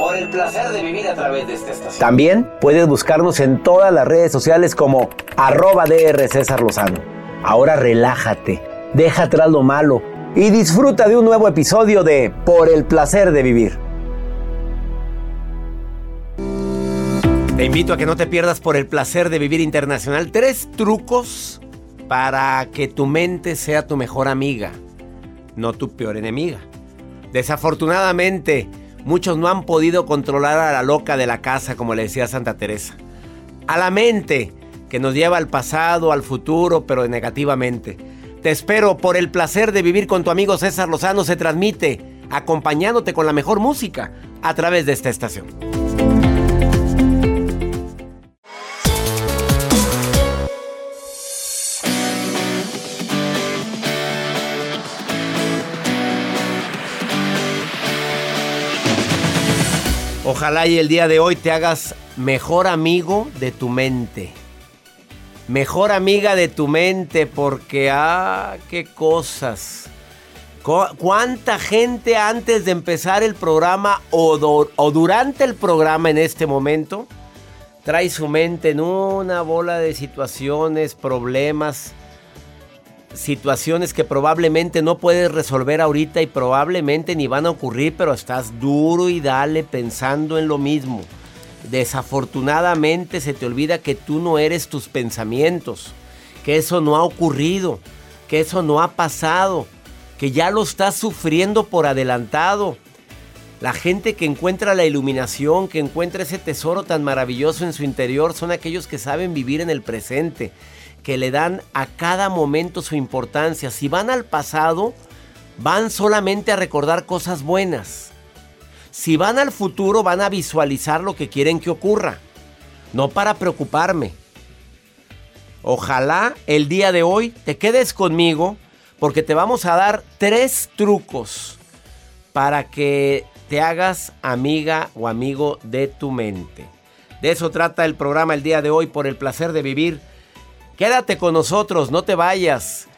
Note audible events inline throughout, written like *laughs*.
Por el placer de vivir a través de esta estación. También puedes buscarnos en todas las redes sociales como arroba DR César Lozano. Ahora relájate, deja atrás lo malo y disfruta de un nuevo episodio de Por el placer de vivir. Te invito a que no te pierdas por el placer de vivir internacional. Tres trucos para que tu mente sea tu mejor amiga, no tu peor enemiga. Desafortunadamente, muchos no han podido controlar a la loca de la casa, como le decía Santa Teresa. A la mente, que nos lleva al pasado, al futuro, pero negativamente. Te espero por el placer de vivir con tu amigo César Lozano. Se transmite acompañándote con la mejor música a través de esta estación. Ojalá y el día de hoy te hagas mejor amigo de tu mente. Mejor amiga de tu mente porque, ah, qué cosas. ¿Cuánta gente antes de empezar el programa o, o durante el programa en este momento trae su mente en una bola de situaciones, problemas? Situaciones que probablemente no puedes resolver ahorita y probablemente ni van a ocurrir, pero estás duro y dale pensando en lo mismo. Desafortunadamente se te olvida que tú no eres tus pensamientos, que eso no ha ocurrido, que eso no ha pasado, que ya lo estás sufriendo por adelantado. La gente que encuentra la iluminación, que encuentra ese tesoro tan maravilloso en su interior, son aquellos que saben vivir en el presente que le dan a cada momento su importancia. Si van al pasado, van solamente a recordar cosas buenas. Si van al futuro, van a visualizar lo que quieren que ocurra. No para preocuparme. Ojalá el día de hoy te quedes conmigo porque te vamos a dar tres trucos para que te hagas amiga o amigo de tu mente. De eso trata el programa el día de hoy por el placer de vivir Quédate con nosotros, no te vayas.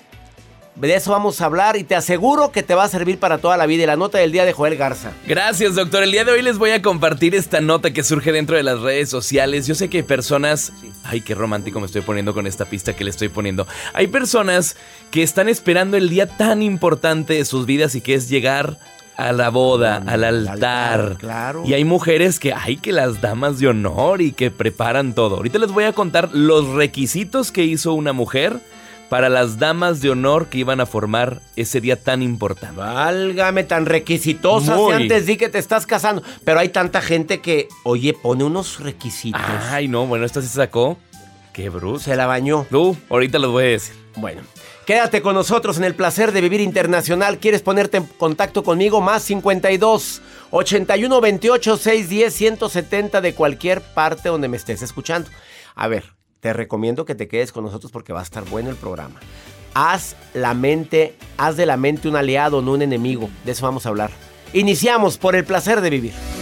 De eso vamos a hablar y te aseguro que te va a servir para toda la vida. Y la nota del día de Joel Garza. Gracias, doctor. El día de hoy les voy a compartir esta nota que surge dentro de las redes sociales. Yo sé que hay personas. Ay, qué romántico me estoy poniendo con esta pista que le estoy poniendo. Hay personas que están esperando el día tan importante de sus vidas y que es llegar a la boda, al altar. claro. Y hay mujeres que hay que las damas de honor y que preparan todo. Ahorita les voy a contar los requisitos que hizo una mujer para las damas de honor que iban a formar ese día tan importante. Válgame, tan requisitosa antes di que te estás casando. Pero hay tanta gente que, oye, pone unos requisitos. Ay, no, bueno, esta se sacó. Qué bruto. Se la bañó. Tú, ahorita los voy a decir. Bueno. Quédate con nosotros en el placer de vivir internacional. ¿Quieres ponerte en contacto conmigo? Más 52 81 28 610 170 de cualquier parte donde me estés escuchando. A ver, te recomiendo que te quedes con nosotros porque va a estar bueno el programa. Haz la mente, haz de la mente un aliado, no un enemigo. De eso vamos a hablar. Iniciamos por el placer de vivir.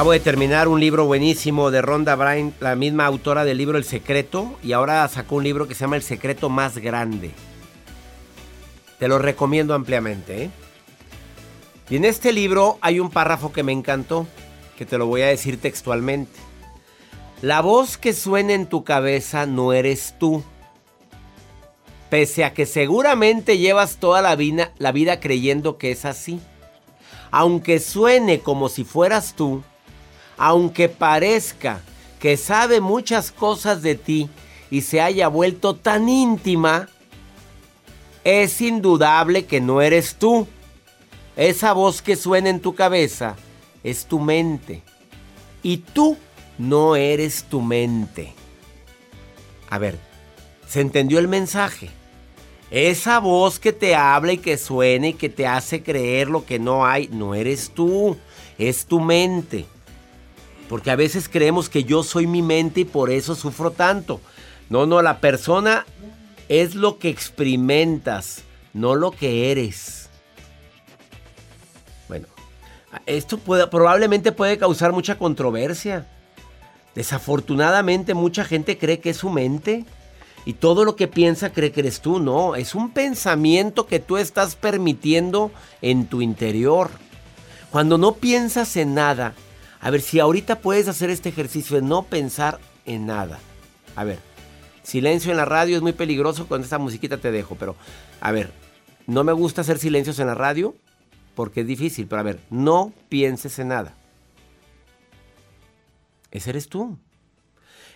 Acabo de terminar un libro buenísimo de Rhonda Byrne, la misma autora del libro El Secreto, y ahora sacó un libro que se llama El Secreto Más Grande. Te lo recomiendo ampliamente. ¿eh? Y en este libro hay un párrafo que me encantó, que te lo voy a decir textualmente. La voz que suena en tu cabeza no eres tú. Pese a que seguramente llevas toda la vida, la vida creyendo que es así. Aunque suene como si fueras tú, aunque parezca que sabe muchas cosas de ti y se haya vuelto tan íntima, es indudable que no eres tú. Esa voz que suena en tu cabeza es tu mente. Y tú no eres tu mente. A ver, ¿se entendió el mensaje? Esa voz que te habla y que suena y que te hace creer lo que no hay, no eres tú, es tu mente. Porque a veces creemos que yo soy mi mente y por eso sufro tanto. No, no, la persona es lo que experimentas, no lo que eres. Bueno, esto probablemente puede causar mucha controversia. Desafortunadamente mucha gente cree que es su mente y todo lo que piensa cree que eres tú. No, es un pensamiento que tú estás permitiendo en tu interior. Cuando no piensas en nada, a ver si ahorita puedes hacer este ejercicio de no pensar en nada. A ver, silencio en la radio es muy peligroso, con esta musiquita te dejo, pero a ver, no me gusta hacer silencios en la radio porque es difícil, pero a ver, no pienses en nada. Ese eres tú.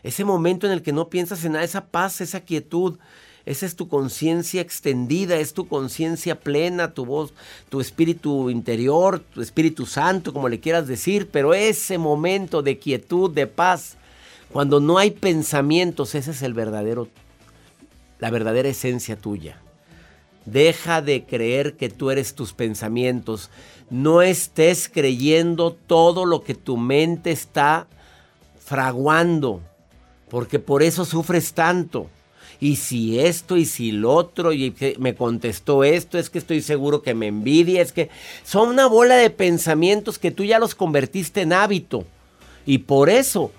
Ese momento en el que no piensas en nada, esa paz, esa quietud, esa es tu conciencia extendida, es tu conciencia plena, tu voz, tu espíritu interior, tu espíritu santo, como le quieras decir, pero ese momento de quietud, de paz, cuando no hay pensamientos, ese es el verdadero, la verdadera esencia tuya. Deja de creer que tú eres tus pensamientos. No estés creyendo todo lo que tu mente está fraguando, porque por eso sufres tanto. Y si esto, y si lo otro, y me contestó esto, es que estoy seguro que me envidia, es que son una bola de pensamientos que tú ya los convertiste en hábito. Y por eso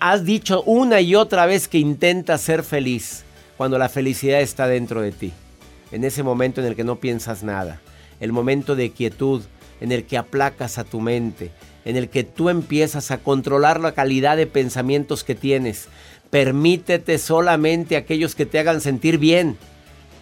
has dicho una y otra vez que intentas ser feliz, cuando la felicidad está dentro de ti. En ese momento en el que no piensas nada. El momento de quietud, en el que aplacas a tu mente, en el que tú empiezas a controlar la calidad de pensamientos que tienes. Permítete solamente aquellos que te hagan sentir bien,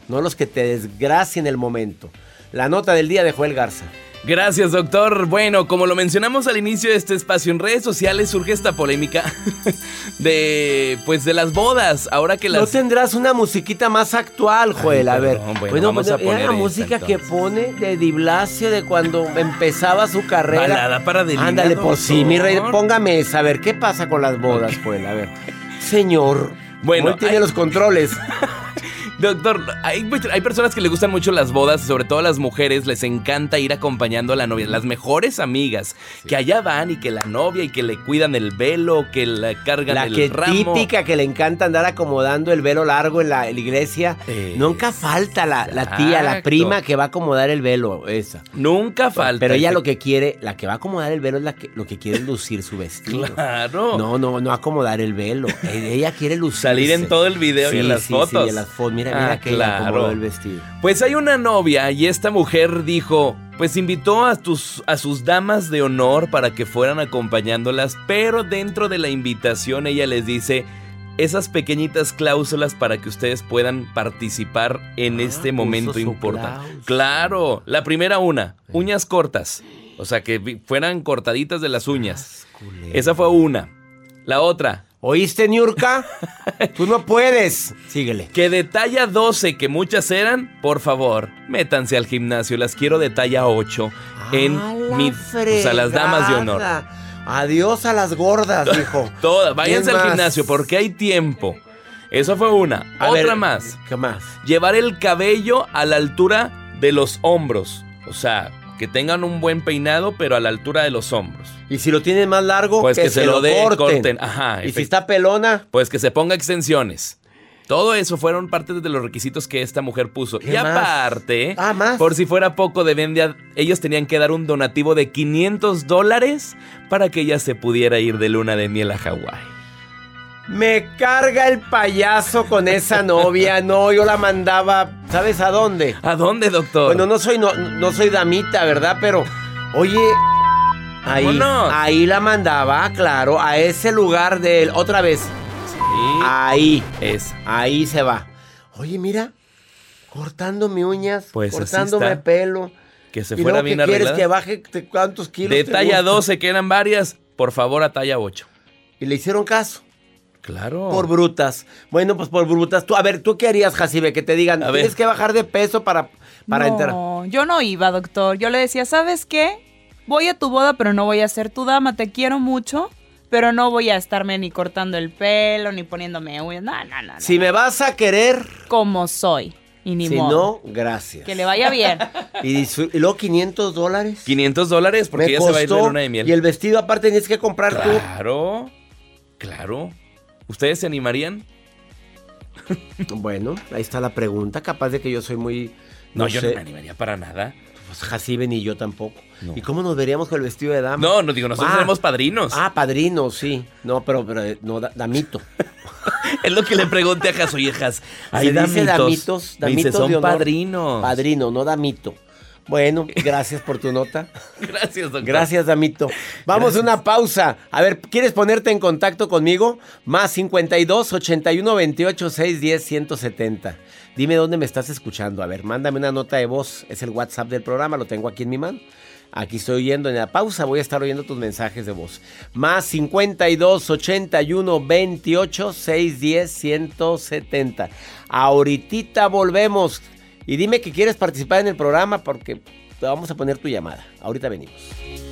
no los que te desgracien el momento. La nota del día de Joel Garza. Gracias, doctor. Bueno, como lo mencionamos al inicio de este espacio, en redes sociales surge esta polémica *laughs* de pues de las bodas. Ahora que las No tendrás una musiquita más actual, Joel. a ver. bueno, vamos a era poner la música que pone de Di Blasio de cuando empezaba su carrera. Balada para Ándale, pues sí, mi rey, póngame esa. A ver, ¿qué pasa con las bodas, Joel? A ver. *laughs* Señor. Bueno, tiene hay- los controles. *laughs* Doctor, hay, hay personas que le gustan mucho las bodas, sobre todo a las mujeres, les encanta ir acompañando a la novia. Las mejores amigas, que allá van y que la novia y que le cuidan el velo, que le cargan La el que ramo. típica que le encanta andar acomodando el velo largo en la, en la iglesia. Eh, Nunca falta la, la tía, la prima que va a acomodar el velo, esa. Nunca falta. Pero ella lo que quiere, la que va a acomodar el velo es la que lo que quiere es lucir su vestido. Claro. No, no, no acomodar el velo. Eh, Ella quiere lucir. Salir en todo el video y en las fotos. Sí, en las fotos. Mira, Ah, que claro. acomodó el vestido. Pues hay una novia y esta mujer dijo, pues invitó a, tus, a sus damas de honor para que fueran acompañándolas, pero dentro de la invitación ella les dice esas pequeñitas cláusulas para que ustedes puedan participar en Ah, este puso momento importante. cláusula. Claro, la primera una, uñas cortas, o sea que fueran cortaditas de las uñas. Esa fue una. La otra, ¿Oíste, Niurka? Tú no puedes. Síguele. Que de talla 12, que muchas eran, por favor, métanse al gimnasio. Las quiero de talla 8 en A mi. O sea, las damas de honor. Adiós a las gordas, *laughs* dijo. Todas, váyanse ¿Quién al gimnasio porque hay tiempo. Esa fue una. A Otra ver, más. ¿Qué más? Llevar el cabello a la altura de los hombros. O sea, que tengan un buen peinado, pero a la altura de los hombros. Y si lo tienen más largo, Pues que, se, lo, dé, corten. corten. Ajá. Y si está pelona, Pues que se ponga extensiones. Todo eso fueron parte de los requisitos que esta mujer puso. ¿Qué Y más? aparte, Ah, más. por si fuera poco, deben de- ellos tenían que dar un donativo de 500 dólares para que ella se pudiera ir de luna de miel a Hawái. Me carga el payaso con esa novia. No, yo la mandaba, ¿sabes a dónde? ¿A dónde, doctor? Bueno, no soy, no, no soy damita, ¿verdad? Pero, oye, ahí, Vámonos. ahí la mandaba, claro, a ese lugar de él. Otra vez, Sí, ahí, es. ahí se va. Oye, mira, cortándome uñas, Pues cortándome pelo. Que se ¿Y fuera luego bien qué quieres que baje cuántos kilos? De talla gusta? 12, que eran varias, por favor, a talla 8. Y le hicieron caso. Claro. Por brutas. Bueno, pues por brutas. Tú, a ver, ¿tú qué harías, Jacibe? Que te digan, A ver. tienes que bajar de peso para, para entrar. no, yo no iba, doctor. Yo le decía, ¿sabes qué? Voy a tu boda, pero no voy a ser tu dama. Te quiero mucho, pero no voy a estarme ni cortando el pelo, ni poniéndome uñas. No, no, no. no. Si me vas a querer, Como soy. Y ni si modo. no, gracias. Que le vaya bien. *laughs* Y, y luego 500 dólares. 500 dólares porque Me ella se va a ir de luna de miel. Y el vestido aparte tienes que comprar tú. Claro. Claro. ¿Ustedes se animarían? Bueno, ahí está la pregunta. Capaz de que yo soy muy... No, No, yo sé. no me animaría para nada. Pues Jacibe ni yo tampoco. No. ¿Y cómo nos veríamos con el vestido de dama? No, no digo, nosotros Ah. tenemos padrinos. Ah, padrino, sí. No, pero, pero eh, no, da- damito. *laughs* Es lo que le pregunté a Jas, oye, Jas. Se dice damitos. damitos, Me dice, son de honor. padrinos. Padrino, no damito. Bueno, gracias por tu nota. *laughs* Gracias, doctor. Gracias, Damito. Vamos a una pausa. A ver, ¿quieres ponerte en contacto conmigo? Más 52 81 28 610 170. Dime dónde me estás escuchando. A ver, mándame una nota de voz. Es el WhatsApp del programa, lo tengo aquí en mi mano. Aquí estoy oyendo en la pausa, voy a estar oyendo tus mensajes de voz. Más 52 81 28 610 170. Ahorita volvemos. Y dime que quieres participar en el programa porque te vamos a poner tu llamada. Ahorita venimos.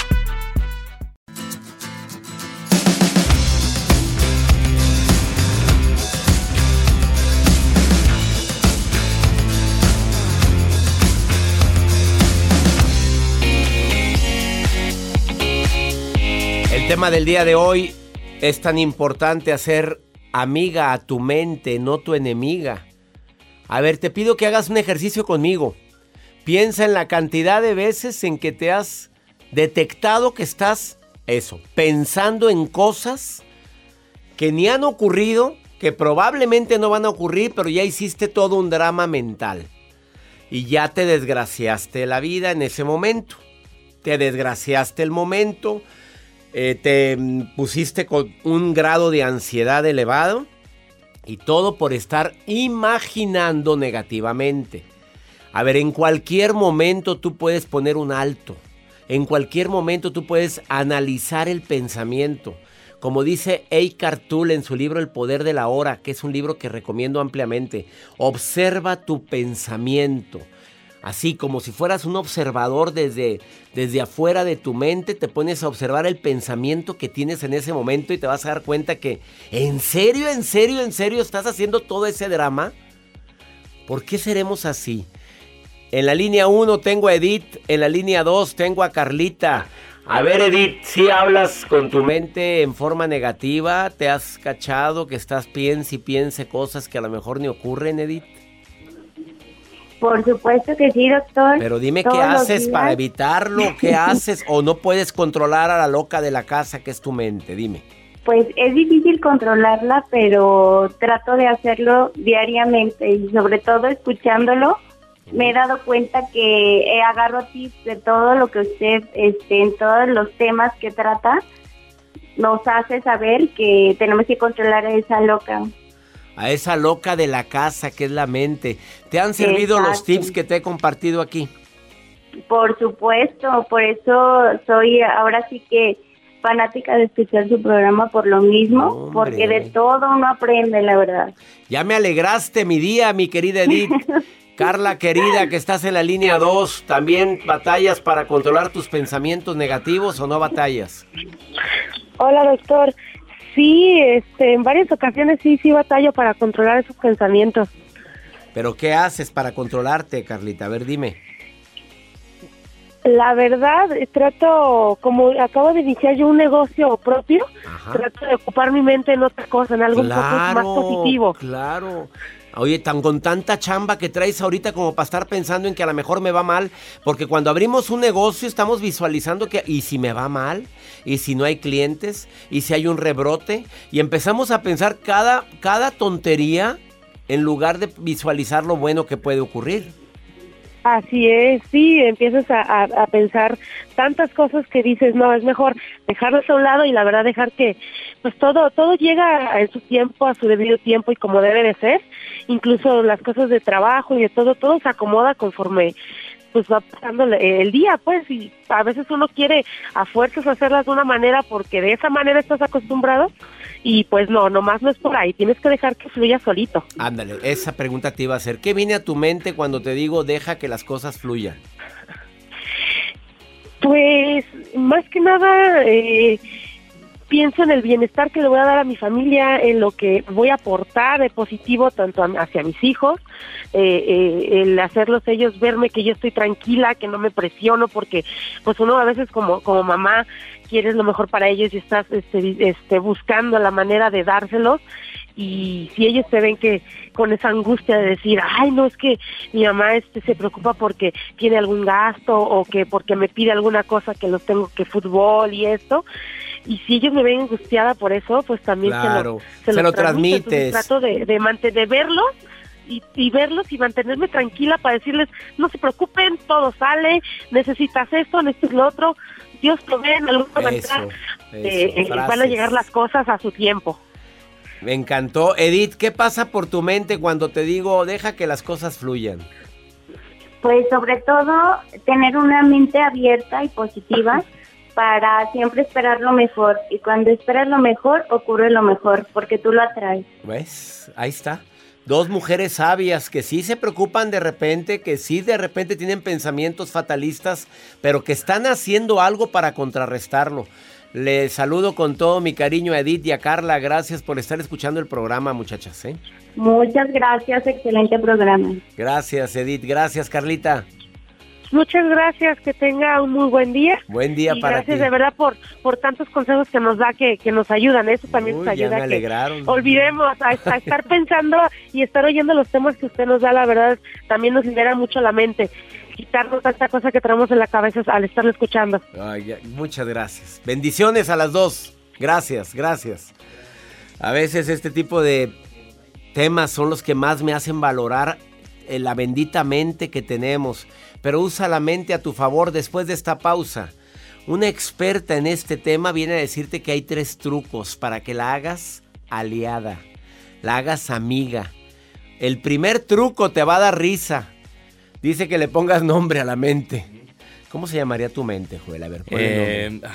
Tema del día de hoy es tan importante hacer amiga a tu mente, no tu enemiga. A ver, te pido que hagas un ejercicio conmigo. Piensa en la cantidad de veces en que te has detectado que estás, eso, pensando en cosas que ni han ocurrido, que probablemente no van a ocurrir, pero ya hiciste todo un drama mental. Y ya te desgraciaste la vida en ese momento. Te desgraciaste el momento eh, te pusiste con un grado de ansiedad elevado y todo por estar imaginando negativamente. A ver, en cualquier momento tú puedes poner un alto. En cualquier momento tú puedes analizar el pensamiento. Como dice Eckhart Tolle en su libro El poder de la hora, que es un libro que recomiendo ampliamente, observa tu pensamiento. Así como si fueras un observador desde, desde afuera de tu mente, te pones a observar el pensamiento que tienes en ese momento y te vas a dar cuenta que, ¿en serio, en serio, en serio estás haciendo todo ese drama? ¿Por qué seremos así? En la línea 1 tengo a Edith, en la línea 2 tengo a Carlita. A ver, Edith, si hablas con tu mente en forma negativa, te has cachado que estás piense y piense cosas que a lo mejor ni ocurren, Edith. Por supuesto que sí, doctor. Pero dime qué Todos haces para evitarlo, qué *laughs* haces o no puedes controlar a la loca de la casa que es tu mente, dime. Pues es difícil controlarla, pero trato de hacerlo diariamente y sobre todo escuchándolo. Me he dado cuenta que eh, agarro tips de todo lo que usted, este, en todos los temas que trata, nos hace saber que tenemos que controlar a esa loca. A esa loca de la casa que es la mente. ¿Te han servido los tips que te he compartido aquí? Por supuesto, por eso soy ahora sí que fanática de escuchar su programa por lo mismo, Hombre. porque de todo uno aprende, la verdad. Ya me alegraste mi día, mi querida Edith. *laughs* Carla, querida, que estás en la línea 2, ¿también batallas para controlar tus pensamientos negativos o no batallas? Hola, doctor. Sí, este, en varias ocasiones sí, sí batallo para controlar esos pensamientos. ¿Pero qué haces para controlarte, Carlita? A ver, dime. La verdad, trato, como acabo de iniciar yo un negocio propio, trato de ocupar mi mente en otra cosa, en algo un poco más positivo. Claro. Oye, tan con tanta chamba que traes ahorita como para estar pensando en que a lo mejor me va mal, porque cuando abrimos un negocio estamos visualizando que y si me va mal, y si no hay clientes, y si hay un rebrote, y empezamos a pensar cada cada tontería en lugar de visualizar lo bueno que puede ocurrir. Así es, sí, empiezas a, a- pensar tantas cosas que dices, no, es mejor dejarlos a un lado y la verdad dejar que, pues todo, todo llega en su tiempo, a su debido tiempo y como debe de ser, incluso las cosas de trabajo y de todo, todo se acomoda conforme pues va pasando el- día, pues, y a veces uno quiere a fuerzas hacerlas de una manera porque de esa manera estás acostumbrado y pues no, nomás no es por ahí, tienes que dejar que fluya solito. Ándale, esa pregunta te iba a hacer. ¿Qué viene a tu mente cuando te digo deja que las cosas fluyan? Pues más que nada eh, pienso en el bienestar que le voy a dar a mi familia, en lo que voy a aportar de positivo tanto hacia mis hijos, eh, eh, el hacerlos ellos verme que yo estoy tranquila, que no me presiono, porque pues uno a veces como, como mamá quieres lo mejor para ellos y estás este, este, buscando la manera de dárselos. y si ellos se ven que con esa angustia de decir, ay, no es que mi mamá este se preocupa porque tiene algún gasto o que porque me pide alguna cosa que los tengo que fútbol y esto, y si ellos me ven angustiada por eso, pues también Claro, se lo, se lo transmito. Entonces, transmites. trato de, de, mante- de verlos y, y verlos y mantenerme tranquila para decirles, no se preocupen, todo sale, necesitas esto, necesitas lo otro, Dios provee en alguna manera, Eso, eh, eh, van a llegar las cosas a su tiempo. Me encantó. Edith, ¿qué pasa por tu mente cuando te digo deja que las cosas fluyan? Pues sobre todo tener una mente abierta y positiva *laughs* para siempre esperar lo mejor. Y cuando esperas lo mejor, ocurre lo mejor, porque tú lo atraes. ¿Ves? Ahí está. Dos mujeres sabias que sí se preocupan de repente, que sí de repente tienen pensamientos fatalistas, pero que están haciendo algo para contrarrestarlo. Les saludo con todo mi cariño a Edith y a Carla. Gracias por estar escuchando el programa, muchachas. ¿eh? Muchas gracias, excelente programa. Gracias, Edith. Gracias, Carlita. Muchas gracias, que tenga un muy buen día. Buen día y para gracias ti. de verdad por, por tantos consejos que nos da, que, que nos ayudan. Eso también Uy, nos ya ayuda me a que alegraron. olvidemos a, a estar pensando y estar oyendo los temas que usted nos da, la verdad, también nos libera mucho la mente. Quitarnos tanta cosa que traemos en la cabeza al estarlo escuchando. Ay, ya, muchas gracias. Bendiciones a las dos. Gracias, gracias. A veces este tipo de temas son los que más me hacen valorar eh, la bendita mente que tenemos. Pero usa la mente a tu favor después de esta pausa. Una experta en este tema viene a decirte que hay tres trucos para que la hagas aliada, la hagas amiga. El primer truco te va a dar risa. Dice que le pongas nombre a la mente. ¿Cómo se llamaría tu mente, Joel? A ver, ponle Eh, nombre.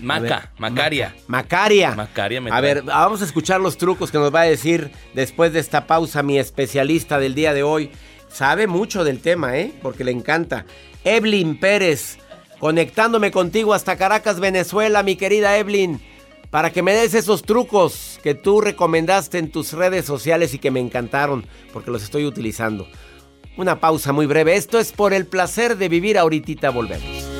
Maca, ver, Macaria. Macaria. Macaria me A ver, vamos a escuchar los trucos que nos va a decir después de esta pausa mi especialista del día de hoy. Sabe mucho del tema, ¿eh? Porque le encanta. Evelyn Pérez, conectándome contigo hasta Caracas, Venezuela, mi querida Evelyn, para que me des esos trucos que tú recomendaste en tus redes sociales y que me encantaron, porque los estoy utilizando. Una pausa muy breve. Esto es por el placer de vivir. Ahorita volvemos.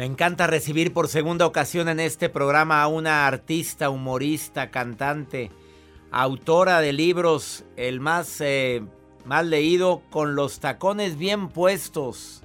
Me encanta recibir por segunda ocasión en este programa a una artista, humorista, cantante, autora de libros, el más, eh, más leído, con los tacones bien puestos.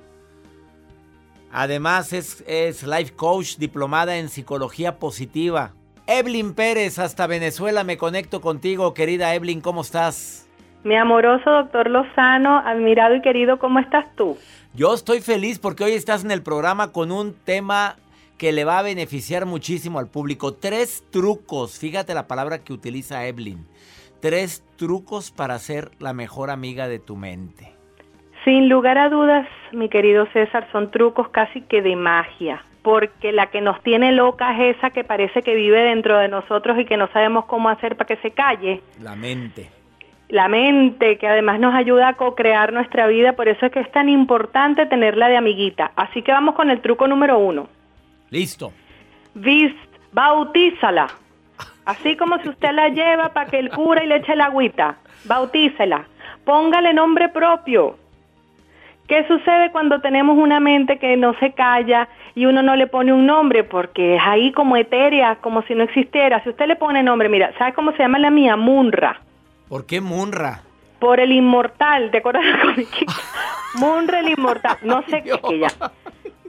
Además es, es life coach, diplomada en psicología positiva. Evelyn Pérez, hasta Venezuela me conecto contigo, querida Evelyn, ¿cómo estás? Mi amoroso doctor Lozano, admirado y querido, ¿cómo estás tú? Yo estoy feliz porque hoy estás en el programa con un tema que le va a beneficiar muchísimo al público. Tres trucos, fíjate la palabra que utiliza Evelyn. Tres trucos para ser la mejor amiga de tu mente. Sin lugar a dudas, mi querido César, son trucos casi que de magia, porque la que nos tiene loca es esa que parece que vive dentro de nosotros y que no sabemos cómo hacer para que se calle. La mente. La mente, que además nos ayuda a co-crear nuestra vida, por eso es que es tan importante tenerla de amiguita. Así que vamos con el truco número uno. Listo. Vist, bautízala. Así como si usted la lleva para que el cura y le eche la agüita. Bautícela. Póngale nombre propio. ¿Qué sucede cuando tenemos una mente que no se calla y uno no le pone un nombre? Porque es ahí como etérea, como si no existiera. Si usted le pone nombre, mira, ¿sabe cómo se llama la mía? Munra. ¿Por qué Munra? Por el inmortal, ¿te acuerdas de? *laughs* Munra el inmortal. No sé qué, ella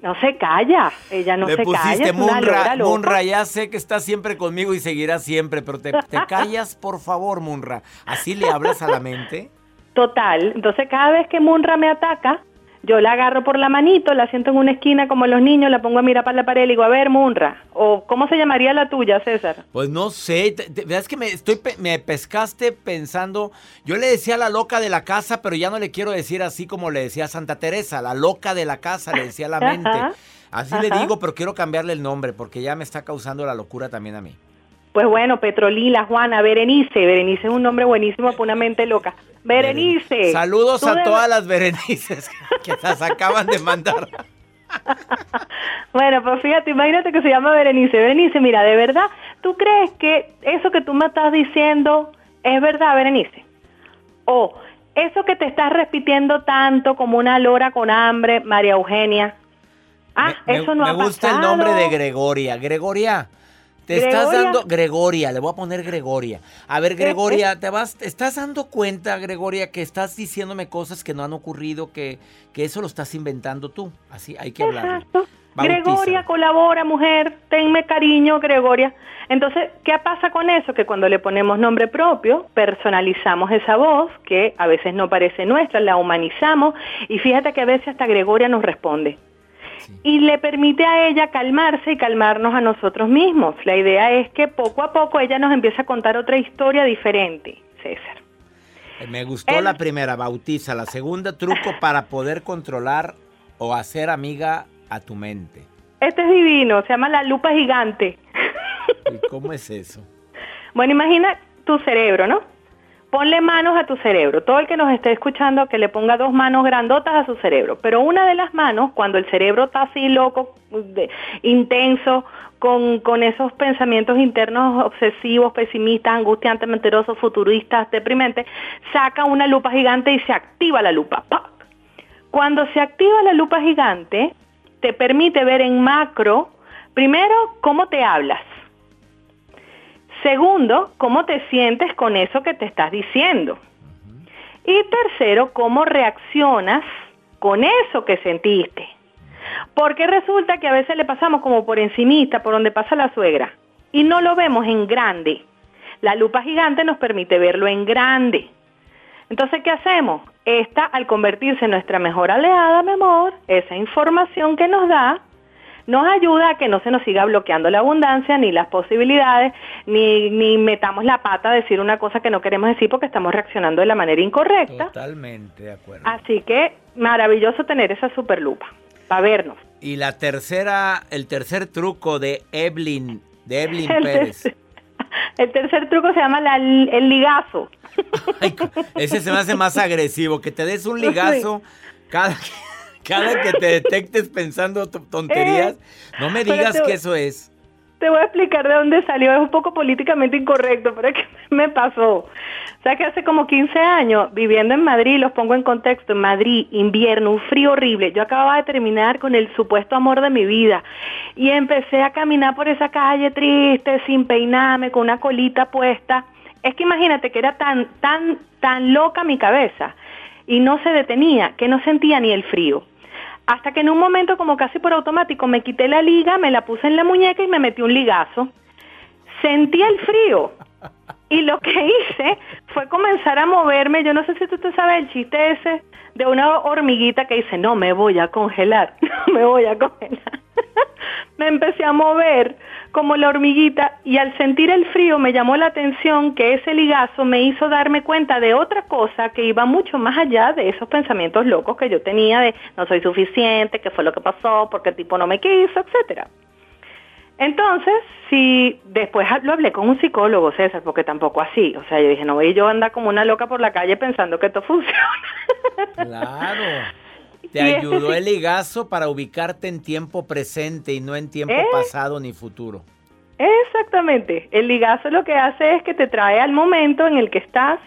no se calla, ella no Le se pusiste calla. Munra. Munra, ya sé que estás siempre conmigo y seguirás siempre, pero te, te callas, por favor, Munra. ¿Así le hablas a la mente? Total. Entonces, cada vez que Munra me ataca, yo la agarro por la manito, la siento en una esquina como los niños, la pongo a mirar para la pared y le digo, a ver, Munra. O, ¿cómo se llamaría la tuya, César? Pues no sé, es que me, estoy, me pescaste pensando, yo le decía la loca de la casa, pero ya no le quiero decir así como le decía Santa Teresa, la loca de la casa, le decía la mente. Ajá, Así le digo, pero quiero cambiarle el nombre porque ya me está causando la locura también a mí. Pues bueno, Petrolila, Juana, Berenice. Berenice es un nombre buenísimo para una mente loca. Berenice. Saludos a debes- todas las Berenices *laughs* que las acaban de mandar. *laughs* Bueno, pues fíjate, imagínate que se llama Berenice. Berenice, mira, de verdad, ¿tú crees que eso que tú me estás diciendo es verdad, Berenice? O eso que te estás repitiendo tanto como una lora con hambre, María Eugenia. Ah, Me, eso no me ha gusta el nombre de Gregoria. Gregoria, te estás dando Gregoria, le voy a poner Gregoria. A ver, Gregoria, te vas, te estás dando cuenta, Gregoria, que estás diciéndome cosas que no han ocurrido, que, que eso lo estás inventando tú. Así hay que hablar. Gregoria, colabora, mujer, tenme cariño, Gregoria. Entonces, ¿qué pasa con eso? Que cuando le ponemos nombre propio, personalizamos esa voz, que a veces no parece nuestra, la humanizamos, y fíjate que a veces hasta Gregoria nos responde. Y le permite a ella calmarse y calmarnos a nosotros mismos. La idea es que poco a poco ella nos empieza a contar otra historia diferente, César. Me gustó la primera, bautiza. La segunda, truco *laughs* para poder controlar o hacer amiga a tu mente. Este es divino, se llama la lupa gigante. ¿Y cómo es eso? *laughs* Bueno, imagina tu cerebro, ¿no? Ponle manos a tu cerebro. Todo el que nos esté escuchando, que le ponga dos manos grandotas a su cerebro. Pero una de las manos, cuando el cerebro está así loco, intenso, con, esos pensamientos internos obsesivos, pesimistas, angustiantes, mentirosos, futuristas, deprimentes, saca una lupa gigante y se activa la lupa. Cuando se activa la lupa gigante, te permite ver en macro, primero, cómo te hablas. Segundo, cómo te sientes con eso que te estás diciendo. Y tercero, cómo reaccionas con eso que sentiste. Porque resulta que a veces le pasamos como por encimista, por donde pasa la suegra, y no lo vemos en grande. La lupa gigante nos permite verlo en grande. Entonces, ¿qué hacemos? Esta, al convertirse en nuestra mejor aliada, mi amor, esa información que nos da, nos ayuda a que no se nos siga bloqueando la abundancia, ni las posibilidades, ni, ni metamos la pata a decir una cosa que no queremos decir porque estamos reaccionando de la manera incorrecta. Totalmente de acuerdo. Así que maravilloso tener esa super lupa para vernos. Y la tercera, el tercer truco de Evelyn, de Evelyn *laughs* El Pérez. tercer, el tercer truco se llama la- el ligazo. *laughs* Ese se me hace más agresivo, que te des un *laughs* ligazo cada, cada que te detectes pensando to- tonterías. No me digas te- que eso es. Te voy a explicar de dónde salió. Es un poco políticamente incorrecto, pero es que *laughs* me pasó. O sea que hace como 15 años, viviendo en Madrid, los pongo en contexto, en Madrid, invierno, un frío horrible. Yo acababa de terminar con el supuesto amor de mi vida. Y empecé a caminar por esa calle triste, sin peinarme, con una colita puesta. Es que imagínate que era tan, tan, tan loca mi cabeza. Y no se detenía, que no sentía ni el frío. Hasta que en un momento, como casi por automático, me quité la liga, me la puse en la muñeca y me metí un ligazo. Sentí el frío. *laughs* Y lo que hice fue comenzar a moverme. Yo no sé si tú te sabes el chiste ese de una hormiguita que dice, no me voy a congelar, *laughs* no me voy a congelar. *laughs* me empecé a mover como la hormiguita y al sentir el frío me llamó la atención que ese ligazo me hizo darme cuenta de otra cosa que iba mucho más allá de esos pensamientos locos que yo tenía de no soy suficiente, qué fue lo que pasó, porque el tipo no me quiso, etcétera. Entonces, si después lo hablé con un psicólogo, César, porque tampoco así, o sea, yo dije, no voy yo andar como una loca por la calle pensando que esto funciona. Claro. *laughs* Te ayudó el ligazo para ubicarte en tiempo presente y no en tiempo ¿Eh? pasado ni futuro. Exactamente. El ligazo lo que hace es que te trae al momento en el que estás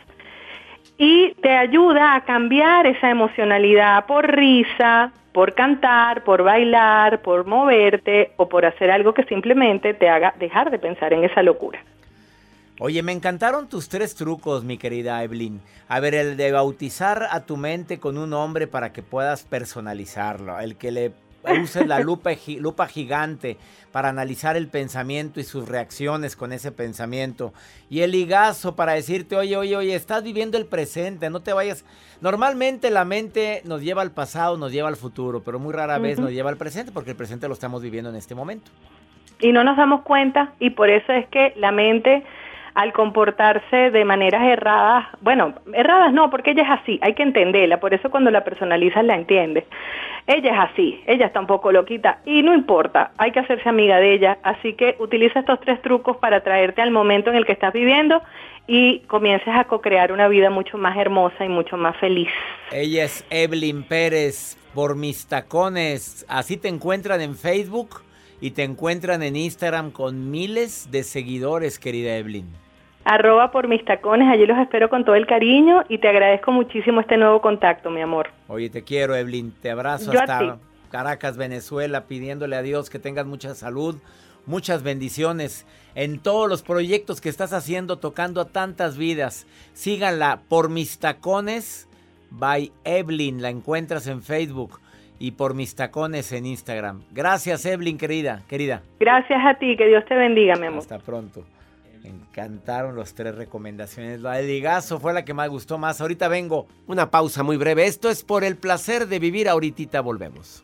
y te ayuda a cambiar esa emocionalidad por risa, por cantar, por bailar, por moverte o por hacer algo que simplemente te haga dejar de pensar en esa locura. Oye, me encantaron tus tres trucos, mi querida Evelyn. A ver, el de bautizar a tu mente con un nombre para que puedas personalizarlo. El que le uses la lupa, lupa gigante para analizar el pensamiento y sus reacciones con ese pensamiento. Y el ligazo para decirte, oye, oye, oye, estás viviendo el presente, no te vayas. Normalmente la mente nos lleva al pasado, nos lleva al futuro, pero muy rara vez nos lleva al presente porque el presente lo estamos viviendo en este momento. y no nos damos cuenta y por eso es que la mente al comportarse de maneras erradas, bueno, erradas no, porque ella es así, hay que entenderla, por eso cuando la personalizas la entiendes. Ella es así, ella está un poco loquita y no importa, hay que hacerse amiga de ella, así que utiliza estos tres trucos para traerte al momento en el que estás viviendo y comiences a co-crear una vida mucho más hermosa y mucho más feliz. Ella es Evelyn Pérez por mis tacones. Así te encuentran en Facebook y te encuentran en Instagram con miles de seguidores, querida Evelyn. Arroba por mis tacones, allí los espero con todo el cariño y te agradezco muchísimo este nuevo contacto, mi amor. Oye, te quiero, Evelyn. Te abrazo Yo hasta. Caracas, Venezuela, pidiéndole a Dios que tengas mucha salud, muchas bendiciones en todos los proyectos que estás haciendo, tocando a tantas vidas. Síganla por mis tacones by Evelyn. La encuentras en Facebook y por mis tacones en Instagram. Gracias, Evelyn, querida, querida. Gracias a ti, que Dios te bendiga, mi amor. Hasta pronto. Me encantaron las tres recomendaciones. La de ligazo fue la que más gustó más. Ahorita vengo. Una pausa muy breve. Esto es por el placer de vivir. Ahorita volvemos.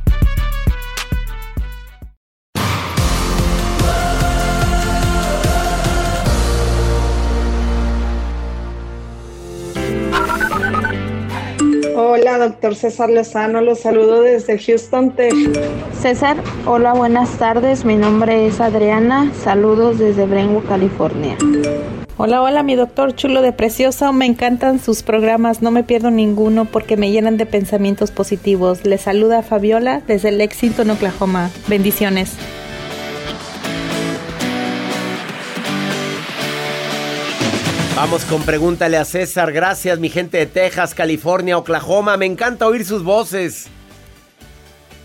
Hola, doctor César Lozano, los saludo desde Houston, Texas. César, hola, buenas tardes. Mi nombre es Adriana. Saludos desde Brentwood, California. Hola, hola, mi doctor chulo de precioso. Me encantan sus programas, no me pierdo ninguno porque me llenan de pensamientos positivos. Les saluda Fabiola desde Lexington, Oklahoma. Bendiciones. Vamos con pregúntale a César. Gracias, mi gente de Texas, California, Oklahoma. Me encanta oír sus voces.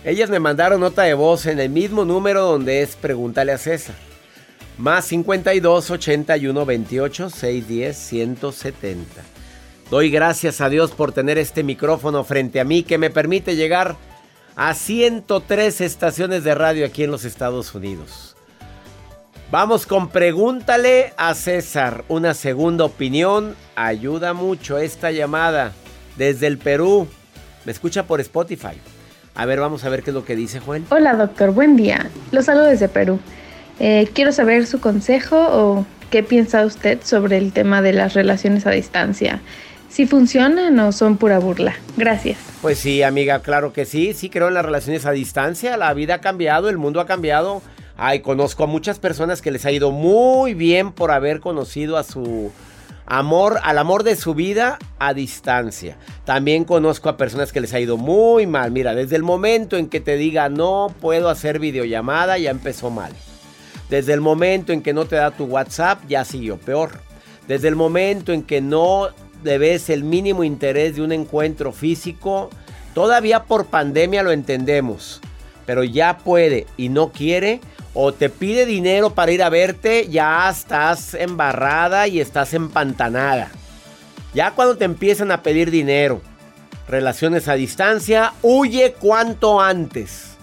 Ellas me mandaron nota de voz en el mismo número donde es pregúntale a César. Más 52 81 28 610 170. Doy gracias a Dios por tener este micrófono frente a mí que me permite llegar a 103 estaciones de radio aquí en los Estados Unidos. Vamos con pregúntale a César. Una segunda opinión ayuda mucho esta llamada desde el Perú. Me escucha por Spotify. A ver, vamos a ver qué es lo que dice Juan. Hola doctor, buen día. Los saludo desde Perú. Eh, quiero saber su consejo o qué piensa usted sobre el tema de las relaciones a distancia. Si funcionan o son pura burla. Gracias. Pues sí, amiga, claro que sí. Sí creo en las relaciones a distancia. La vida ha cambiado, el mundo ha cambiado. Ay, conozco a muchas personas que les ha ido muy bien por haber conocido a su amor, al amor de su vida a distancia. También conozco a personas que les ha ido muy mal. Mira, desde el momento en que te diga no puedo hacer videollamada, ya empezó mal. Desde el momento en que no te da tu WhatsApp, ya siguió peor. Desde el momento en que no debes el mínimo interés de un encuentro físico, todavía por pandemia lo entendemos. Pero ya puede y no quiere, o te pide dinero para ir a verte, ya estás embarrada y estás empantanada. Ya cuando te empiezan a pedir dinero, relaciones a distancia, huye cuanto antes.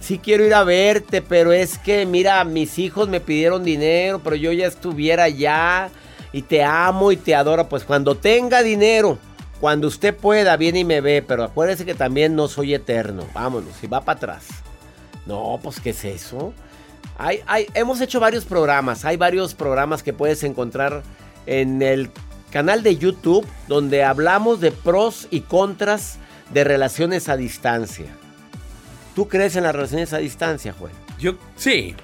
Sí quiero ir a verte, pero es que, mira, mis hijos me pidieron dinero, pero yo ya estuviera allá y te amo y te adoro. Pues cuando tenga dinero, cuando usted pueda, viene y me ve, pero acuérdese que también no soy eterno. Vámonos, y va para atrás. No, pues ¿qué es eso? Hay, hay, hemos hecho varios programas, hay varios programas que puedes encontrar en el canal de YouTube donde hablamos de pros y contras de relaciones a distancia. ¿Tú crees en las relaciones a distancia, Juan? Yo sí.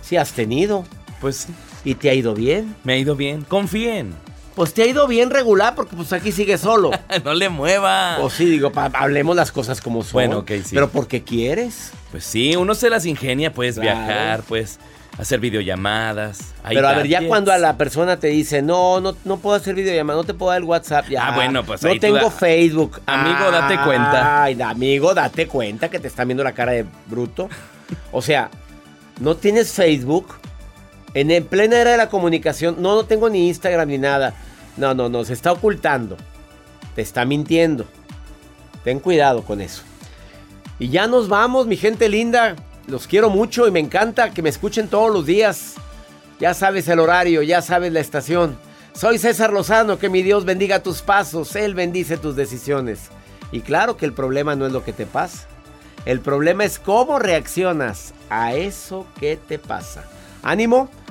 Sí, has tenido. Pues. ¿Y te ha ido bien? Me ha ido bien. Confíen. Pues te ha ido bien regular porque pues aquí sigue solo. *laughs* no le mueva. Pues sí, digo, hablemos las cosas como son. Bueno, ok, sí. Pero porque quieres. Pues sí, uno se las ingenia, puedes viajar, puedes hacer videollamadas. Pero a ver, ya cuando a la persona te dice, no, no, no puedo hacer videollamadas, no te puedo dar el WhatsApp, ya. Ah, bueno, pues No ahí tengo da- Facebook. Amigo, date cuenta. Ay, amigo, date cuenta que te están viendo la cara de bruto. O sea, no tienes Facebook. En, en plena era de la comunicación, no, no tengo ni Instagram ni nada. No, no, no, se está ocultando. Te está mintiendo. Ten cuidado con eso. Y ya nos vamos, mi gente linda. Los quiero mucho y me encanta que me escuchen todos los días. Ya sabes el horario, ya sabes la estación. Soy César Lozano, que mi Dios bendiga tus pasos, Él bendice tus decisiones. Y claro que el problema no es lo que te pasa. El problema es cómo reaccionas a eso que te pasa. Ánimo,